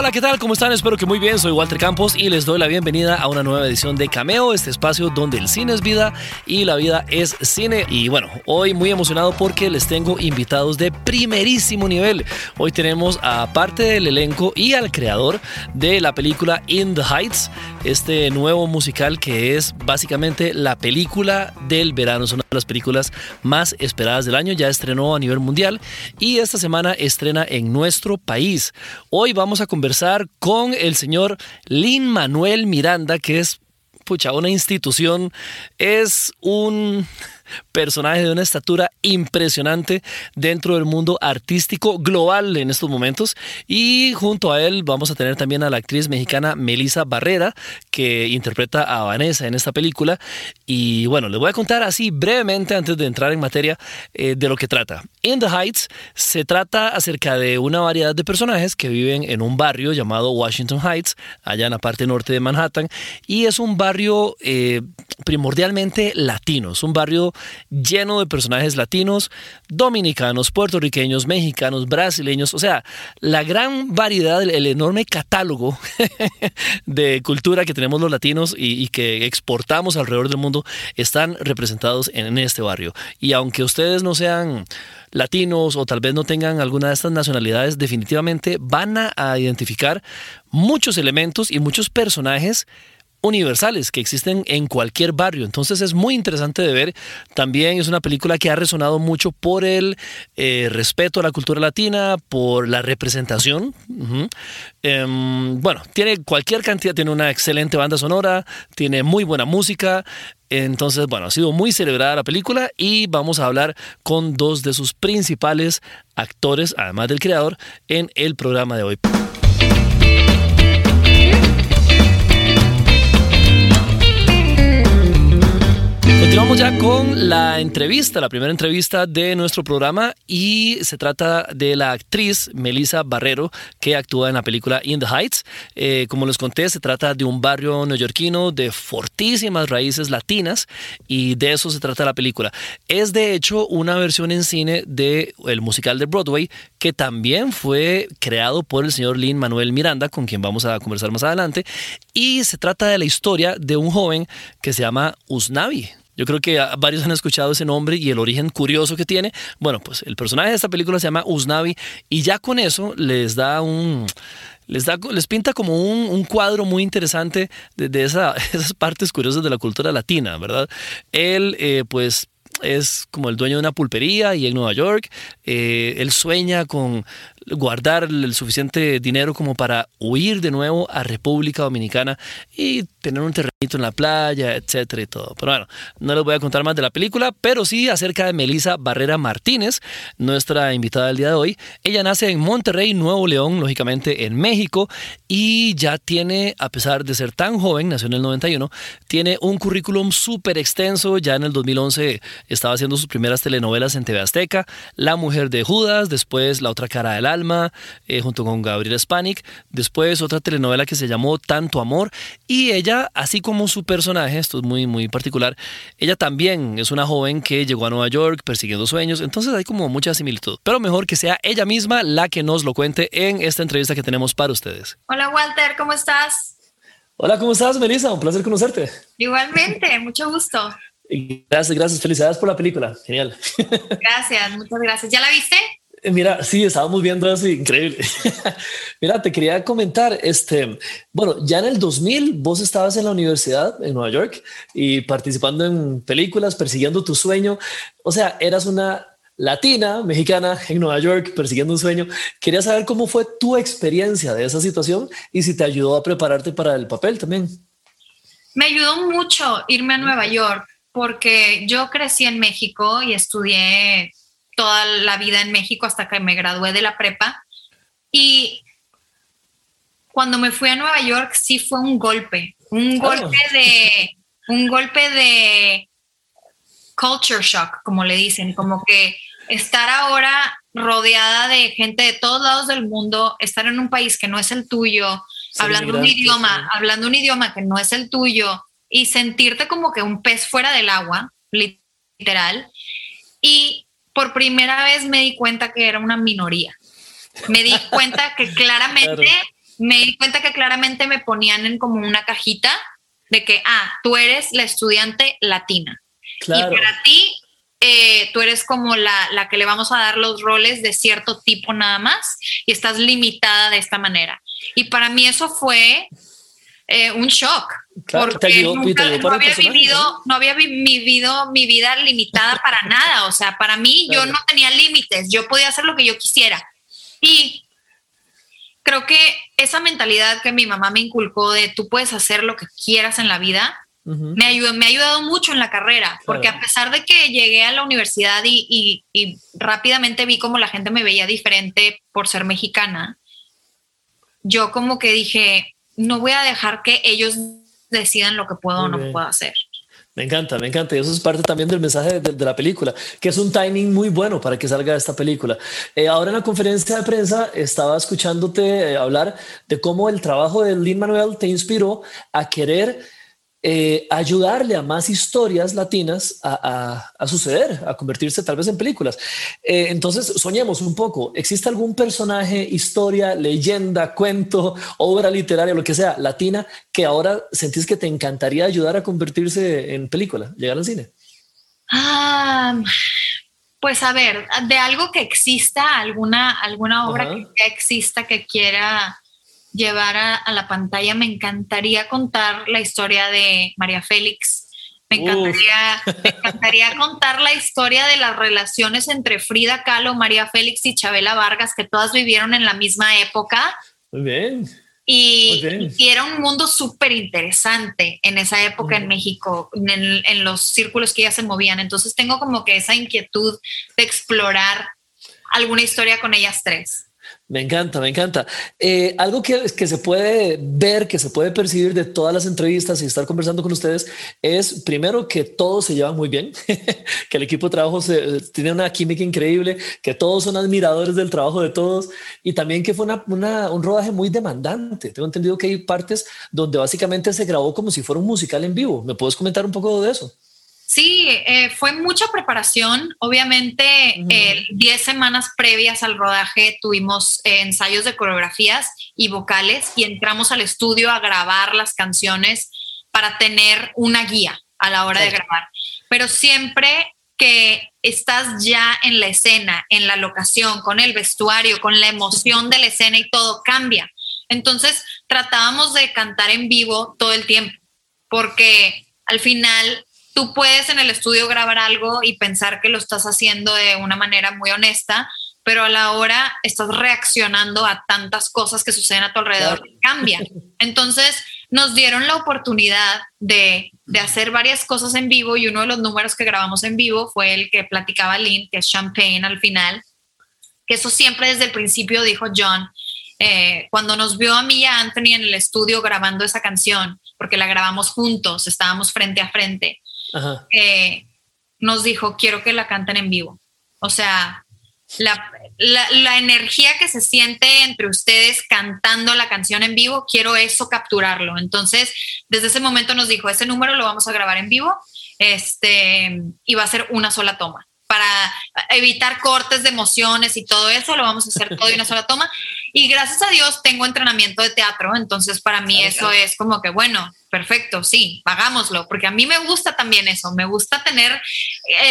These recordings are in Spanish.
Hola, ¿qué tal? ¿Cómo están? Espero que muy bien. Soy Walter Campos y les doy la bienvenida a una nueva edición de Cameo, este espacio donde el cine es vida y la vida es cine. Y bueno, hoy muy emocionado porque les tengo invitados de primerísimo nivel. Hoy tenemos a parte del elenco y al creador de la película In the Heights, este nuevo musical que es básicamente la película del verano. Es una de las películas más esperadas del año. Ya estrenó a nivel mundial y esta semana estrena en nuestro país. Hoy vamos a conversar con el señor Lin Manuel Miranda, que es pucha, una institución, es un personaje de una estatura impresionante dentro del mundo artístico global en estos momentos. Y junto a él vamos a tener también a la actriz mexicana Melissa Barrera, que interpreta a Vanessa en esta película. Y bueno, les voy a contar así brevemente antes de entrar en materia eh, de lo que trata. In the Heights se trata acerca de una variedad de personajes que viven en un barrio llamado Washington Heights, allá en la parte norte de Manhattan, y es un barrio eh, primordialmente latino, es un barrio lleno de personajes latinos, dominicanos, puertorriqueños, mexicanos, brasileños, o sea, la gran variedad, el, enorme catálogo de cultura que tenemos los latinos y, que exportamos alrededor del mundo están representados en, este barrio. Y aunque ustedes no sean latinos o tal vez no tengan alguna de estas nacionalidades, definitivamente van a identificar muchos elementos y muchos personajes universales que existen en cualquier barrio. Entonces es muy interesante de ver. También es una película que ha resonado mucho por el eh, respeto a la cultura latina, por la representación. Em, bueno, tiene cualquier cantidad, tiene una excelente banda sonora, tiene muy buena música. Entonces, bueno, ha sido muy celebrada la película y vamos a hablar con dos de sus principales actores, además del creador, en el programa de hoy. Thank you. Continuamos ya con la entrevista, la primera entrevista de nuestro programa y se trata de la actriz Melissa Barrero que actúa en la película In the Heights. Eh, como les conté, se trata de un barrio neoyorquino de fortísimas raíces latinas y de eso se trata la película. Es de hecho una versión en cine del el musical de Broadway que también fue creado por el señor Lin Manuel Miranda, con quien vamos a conversar más adelante, y se trata de la historia de un joven que se llama Usnavi. Yo creo que varios han escuchado ese nombre y el origen curioso que tiene. Bueno, pues el personaje de esta película se llama Usnavi y ya con eso les da un les, da, les pinta como un, cuadro muy interesante de, esas partes curiosas de la cultura latina, ¿verdad? Él, eh, pues, es como el dueño de una pulpería y en Nueva York. Eh, él sueña con guardar el suficiente dinero como para huir de nuevo a República Dominicana y tener un terrenito en la playa, etcétera y todo. Pero bueno, no les voy a contar más de la película, pero sí acerca de Melissa Barrera Martínez, nuestra invitada del día de hoy. Ella nace en Monterrey, Nuevo León, lógicamente en México, y ya tiene, a pesar de ser tan joven, nació en el 91, tiene un currículum súper extenso. Ya en el 2011 estaba haciendo sus primeras telenovelas en TV Azteca, La Mujer de Judas, después La Otra Cara del Alma, eh, junto con Gabriel Spanik, después otra telenovela que se llamó Tanto Amor, y ella, así como su personaje, esto es muy, muy particular, ella también es una joven que llegó a Nueva York persiguiendo sueños, entonces hay como mucha similitud, pero mejor que sea ella misma la que nos lo cuente en esta entrevista que tenemos para ustedes. Hola Walter, ¿cómo estás? Hola, ¿cómo estás, Melissa? Un placer conocerte. Igualmente, mucho gusto. Gracias, gracias. Felicidades por la película. Genial. Gracias, muchas gracias. ¿Ya la viste? Eh, mira, sí, estábamos viendo eso, increíble. Mira, te quería comentar, este, bueno, ya en el 2000 vos estabas en la universidad en Nueva York y participando en películas, persiguiendo tu sueño. O sea, eras una latina, mexicana en Nueva York, persiguiendo un sueño. Quería saber cómo fue tu experiencia de esa situación y si te ayudó a prepararte para el papel también. Me ayudó mucho irme a Nueva York porque yo crecí en México y estudié toda la vida en México hasta que me gradué de la prepa. Y cuando me fui a Nueva York sí fue un golpe, un ah. golpe de, un golpe de culture shock, como le dicen, como que estar ahora rodeada de gente de todos lados del mundo, estar en un país que no es el tuyo, hablando un idioma, hablando un idioma que no es el tuyo y sentirte como que un pez fuera del agua, literal. Y por primera vez me di cuenta que era una minoría. Me di cuenta que claramente, me di cuenta que claramente me ponían en como una cajita de que, ah, tú eres la estudiante latina. Y para ti, eh, tú eres como la, la, que le vamos a dar los roles de cierto tipo nada más y estás limitada de esta manera. Y para mí eso fue eh, un shock. porque nunca, no, había vivido, no había vivido mi vida limitada para nada. O sea, para mí yo no tenía límites, yo podía hacer lo que yo quisiera. Y creo que esa mentalidad que mi mamá me inculcó de tú puedes hacer lo que quieras en la vida, me, ayudó, me ha ayudado mucho en la carrera, porque a pesar de que llegué a la universidad y, y, rápidamente vi como la gente me veía diferente por ser mexicana, yo como que dije, no voy a dejar que ellos decidan lo que puedo o no puedo hacer. Me encanta, me encanta. Y eso es parte también del mensaje de, la película, que es un timing muy bueno para que salga esta película. Eh, ahora en la conferencia de prensa estaba escuchándote eh, hablar de cómo el trabajo de Lin Manuel te inspiró a querer eh, ayudarle a más historias latinas a, suceder, a convertirse tal vez en películas. Eh, entonces, soñemos un poco. ¿Existe algún personaje, historia, leyenda, cuento, obra literaria, lo que sea, latina, que ahora sentís que te encantaría ayudar a convertirse en película, llegar al cine? Ah, pues a ver, de algo que exista, alguna, alguna obra que exista que quiera llevar a, la pantalla. Me encantaría contar la historia de María Félix. Me encantaría, me encantaría contar la historia de las relaciones entre Frida Kahlo, María Félix y Chabela Vargas, que todas vivieron en la misma época. Muy bien. Y, era un mundo súper interesante en esa época en México, en, en, los círculos que ya se movían. Entonces tengo como que esa inquietud de explorar alguna historia con ellas tres. Me encanta, me encanta. Eh, algo que, se puede ver, que se puede percibir de todas las entrevistas y estar conversando con ustedes es primero que todos se llevan muy bien, que el equipo de trabajo tiene una química increíble, que todos son admiradores del trabajo de todos y también que fue una, un rodaje muy demandante. Tengo entendido que hay partes donde básicamente se grabó como si fuera un musical en vivo. ¿Me puedes comentar un poco de eso? Sí, eh, fue mucha preparación. Obviamente, 10 eh, semanas previas al rodaje tuvimos eh, ensayos de coreografías y vocales y entramos al estudio a grabar las canciones para tener una guía a la hora de grabar. Pero siempre que estás ya en la escena, en la locación, con el vestuario, con la emoción de la escena y todo cambia. Entonces tratábamos de cantar en vivo todo el tiempo, porque al final tú puedes en el estudio grabar algo y pensar que lo estás haciendo de una manera muy honesta, pero a la hora estás reaccionando a tantas cosas que suceden a tu alrededor que cambian. Entonces nos dieron la oportunidad de, de, hacer varias cosas en vivo y uno de los números que grabamos en vivo fue el que platicaba Lynn, que es Champagne al final, que eso siempre desde el principio dijo John, eh, cuando nos vio a mí y a Anthony en el estudio grabando esa canción, porque la grabamos juntos, estábamos frente a frente, eh, nos dijo, quiero que la canten en vivo. O sea, la, la, energía que se siente entre ustedes cantando la canción en vivo, quiero eso capturarlo. Entonces, desde ese momento nos dijo, ese número lo vamos a grabar en vivo este, y va a ser una sola toma. Para evitar cortes de emociones y todo eso, lo vamos a hacer todo en una sola toma. Y gracias a Dios tengo entrenamiento de teatro, entonces para mí eso es como que, bueno, perfecto, sí, hagámoslo, porque a mí me gusta también eso, me gusta tener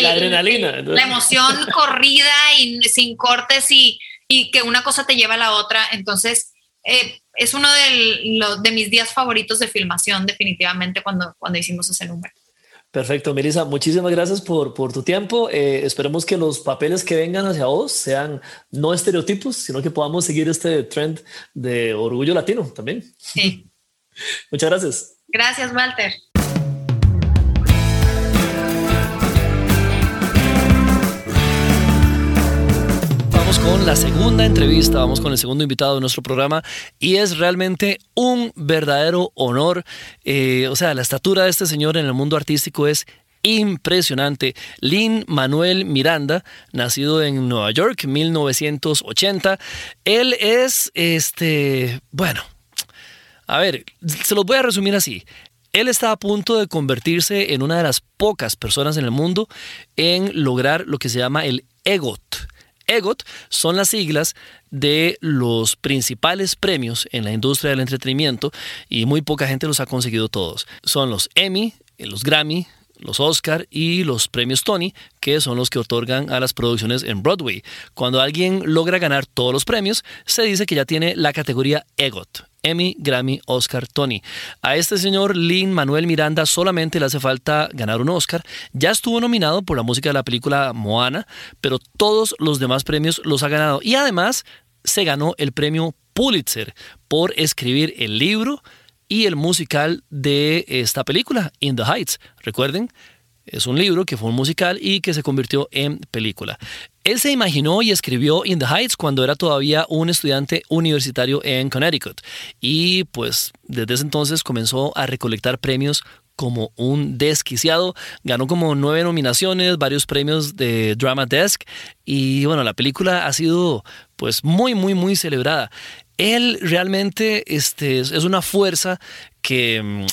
la adrenalina, la emoción corrida y sin cortes y, y, que una cosa te lleva a la otra, entonces eh, es uno de, de mis días favoritos de filmación definitivamente cuando, cuando hicimos ese número. Perfecto, Melissa, muchísimas gracias por, por tu tiempo. Eh, esperemos que los papeles que vengan hacia vos sean no estereotipos, sino que podamos seguir este trend de orgullo latino también. Sí. Muchas gracias. Gracias, Walter. Con la segunda entrevista, vamos con el segundo invitado de nuestro programa y es realmente un verdadero honor. Eh, o sea, la estatura de este señor en el mundo artístico es impresionante. Lin Manuel Miranda, nacido en Nueva York, 1980. Él es, este, bueno, a ver, se los voy a resumir así. Él está a punto de convertirse en una de las pocas personas en el mundo en lograr lo que se llama el EGOT. EGOT son las siglas de los principales premios en la industria del entretenimiento y muy poca gente los ha conseguido todos. Son los Emmy, los Grammy, los Oscar y los premios Tony, que son los que otorgan a las producciones en Broadway. Cuando alguien logra ganar todos los premios, se dice que ya tiene la categoría EGOT. Emmy, Grammy, Oscar, Tony. A este señor Lin Manuel Miranda solamente le hace falta ganar un Oscar. Ya estuvo nominado por la música de la película Moana, pero todos los demás premios los ha ganado. Y además se ganó el premio Pulitzer por escribir el libro y el musical de esta película, In the Heights. Recuerden, es un libro que fue un musical y que se convirtió en película. Él se imaginó y escribió In the Heights cuando era todavía un estudiante universitario en Connecticut y pues desde ese entonces comenzó a recolectar premios como un desquiciado. Ganó como nueve nominaciones, varios premios de Drama Desk y bueno, la película ha sido pues muy, muy, muy celebrada. Él realmente este, es una fuerza que mm,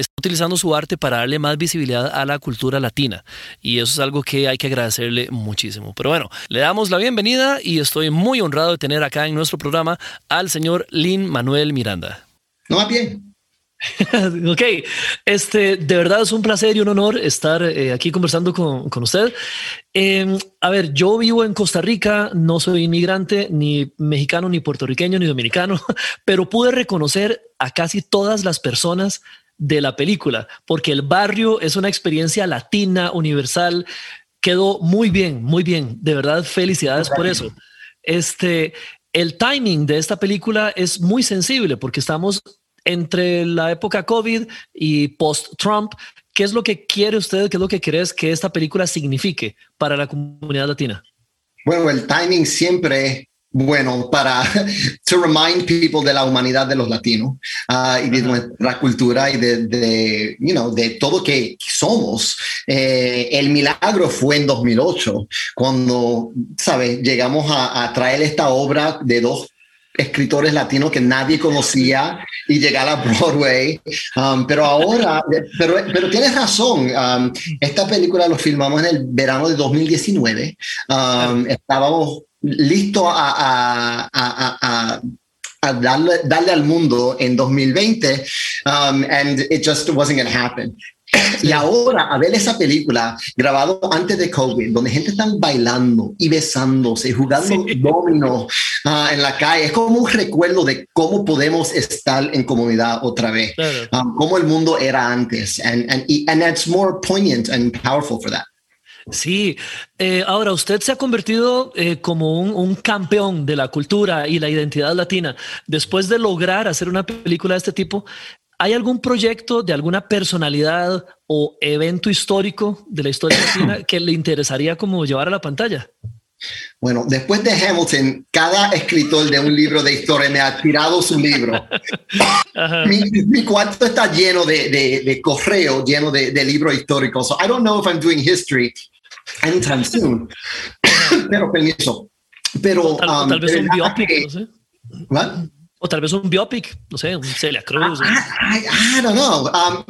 está utilizando su arte para darle más visibilidad a la cultura latina y eso es algo que hay que agradecerle muchísimo. Pero bueno, le damos la bienvenida y estoy muy honrado de tener acá en nuestro programa al señor Lin Manuel Miranda. No, bien. ok, este, de verdad es un placer y un honor estar eh, aquí conversando con, con usted. Em, a ver, yo vivo en Costa Rica, no soy inmigrante, ni mexicano, ni puertorriqueño, ni dominicano, pero pude reconocer a casi todas las personas de la película, porque el barrio es una experiencia latina, universal. Quedó muy bien, muy bien. De verdad, felicidades por eso. Este, el timing de esta película es muy sensible porque estamos entre la época COVID y post-Trump. ¿Qué es lo que quiere usted? ¿Qué es lo que crees que esta película signifique para la comunidad latina? Bueno, el timing siempre bueno para to remind people de la humanidad de los latinos uh, y de nuestra cultura y de, de, you know, de todo que somos. Eh, el milagro fue en 2008 cuando, ¿sabes? Llegamos a, a traer esta obra de dos escritores latinos que nadie conocía y llegar a Broadway. Um, pero ahora, pero, pero tienes razón, um, esta película lo filmamos en el verano de 2019. Um, estábamos listos a, a, a, a darle, darle, al mundo en 2020 and it just wasn't going to happen. Y ahora, a ver esa película grabado antes de COVID, donde gente está bailando y besándose jugando sí. domino uh, en la calle, es como un recuerdo de cómo podemos estar en comunidad otra vez, claro. um, cómo el mundo era antes. And, and, and that's more poignant and powerful for that. Sí, eh, ahora usted se ha convertido eh, como un, un, campeón de la cultura y la identidad latina. Después de lograr hacer una película de este tipo, ¿Hay algún proyecto de alguna personalidad o evento histórico de la historia latina que le interesaría como llevar a la pantalla? Bueno, después de Hamilton, cada escritor de un libro de historia me ha tirado su libro. mi, mi, cuarto está lleno de, de, de correo, lleno de, de, libros históricos. So I don't know if I'm doing history anytime soon. Pero permiso. Pero tal, um, tal vez un biopic, no sé. O tal vez un biopic, no sé, un Celia Cruz. I, I, I don't know. Um,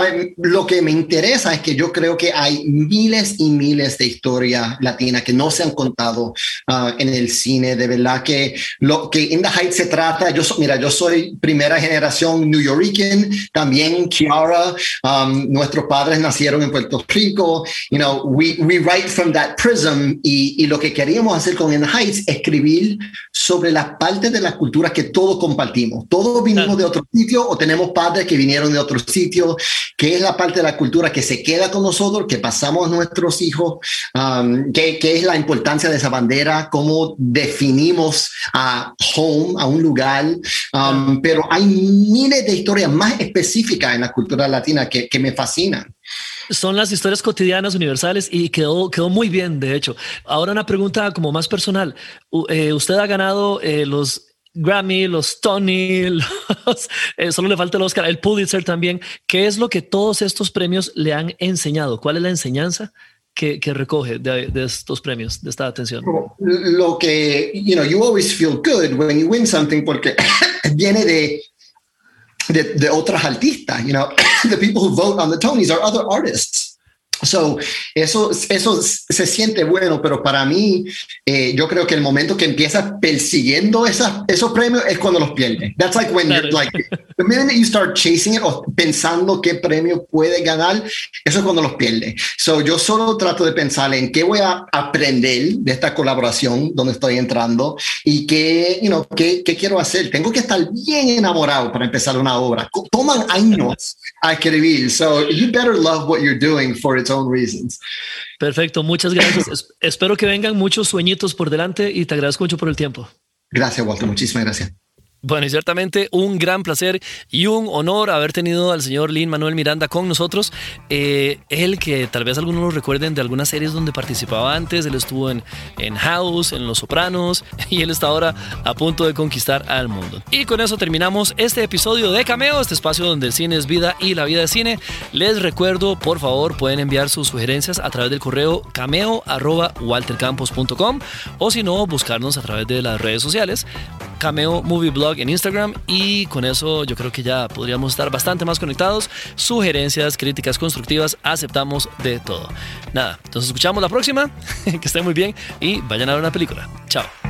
ver, lo que me interesa es que yo creo que hay miles y miles de historias latinas que no se han contado uh, en el cine. De verdad que lo que In the Heights se trata, yo mira, yo soy primera generación New Yorker, también Kiara, um, nuestros padres nacieron en Puerto Rico. You know, we, we write from that prism y, y lo que queríamos hacer con In the Heights, escribir sobre las partes de la cultura que todos compartimos. Todos vinimos de otro sitio o tenemos padres que vinieron de otro sitio, que es la parte de la cultura que se queda con nosotros, que pasamos a nuestros hijos, um, que, que, es la importancia de esa bandera, cómo definimos a home, a un lugar. Um, pero hay miles de historias más específicas en la cultura latina que, que me fascinan son las historias cotidianas universales y quedó, quedó muy bien, de hecho. Ahora una pregunta como más personal. Uh, eh, usted ha ganado eh, los Grammy, los Tony, eh, solo le falta el Oscar, el Pulitzer también. ¿Qué es lo que todos estos premios le han enseñado? ¿Cuál es la enseñanza que, recoge de, de, estos premios, de esta atención? Lo que, you know, you always feel good when you win something porque viene de, de, de otras artistas, you know, the people who vote on the Tonys are other artists. So, eso, eso se siente bueno, pero para mí, eh, yo creo que el momento que empiezas persiguiendo esas, esos premios es cuando los pierdes. That's like when you're like, the minute you start chasing it o pensando qué premio puede ganar, eso es cuando los pierdes. So, yo solo trato de pensar en qué voy a aprender de esta colaboración donde estoy entrando y qué, you know, qué, qué quiero hacer. Tengo que estar bien enamorado para empezar una obra. Toman años a escribir. So, you better love what you're doing for its own reasons. Perfecto, muchas gracias. Espero que vengan muchos sueñitos por delante y te agradezco mucho por el tiempo. Gracias, Walter. Muchísimas gracias. Bueno, y ciertamente un gran placer y un honor haber tenido al señor Lin Manuel Miranda con nosotros. Eh, él que tal vez algunos lo recuerden de algunas series donde participaba antes. Él estuvo en, en House, en Los Sopranos y él está ahora a punto de conquistar al mundo. Y con eso terminamos este episodio de Cameo, este espacio donde el cine es vida y la vida es cine. Les recuerdo, por favor, pueden enviar sus sugerencias a través del correo cameo.waltercampos.com o si no, buscarnos a través de las redes sociales. Cameo Movie Blog en Instagram y con eso yo creo que ya podríamos estar bastante más conectados. Sugerencias, críticas constructivas, aceptamos de todo. Nada, entonces escuchamos la próxima, que estén muy bien y vayan a ver una película. Chao.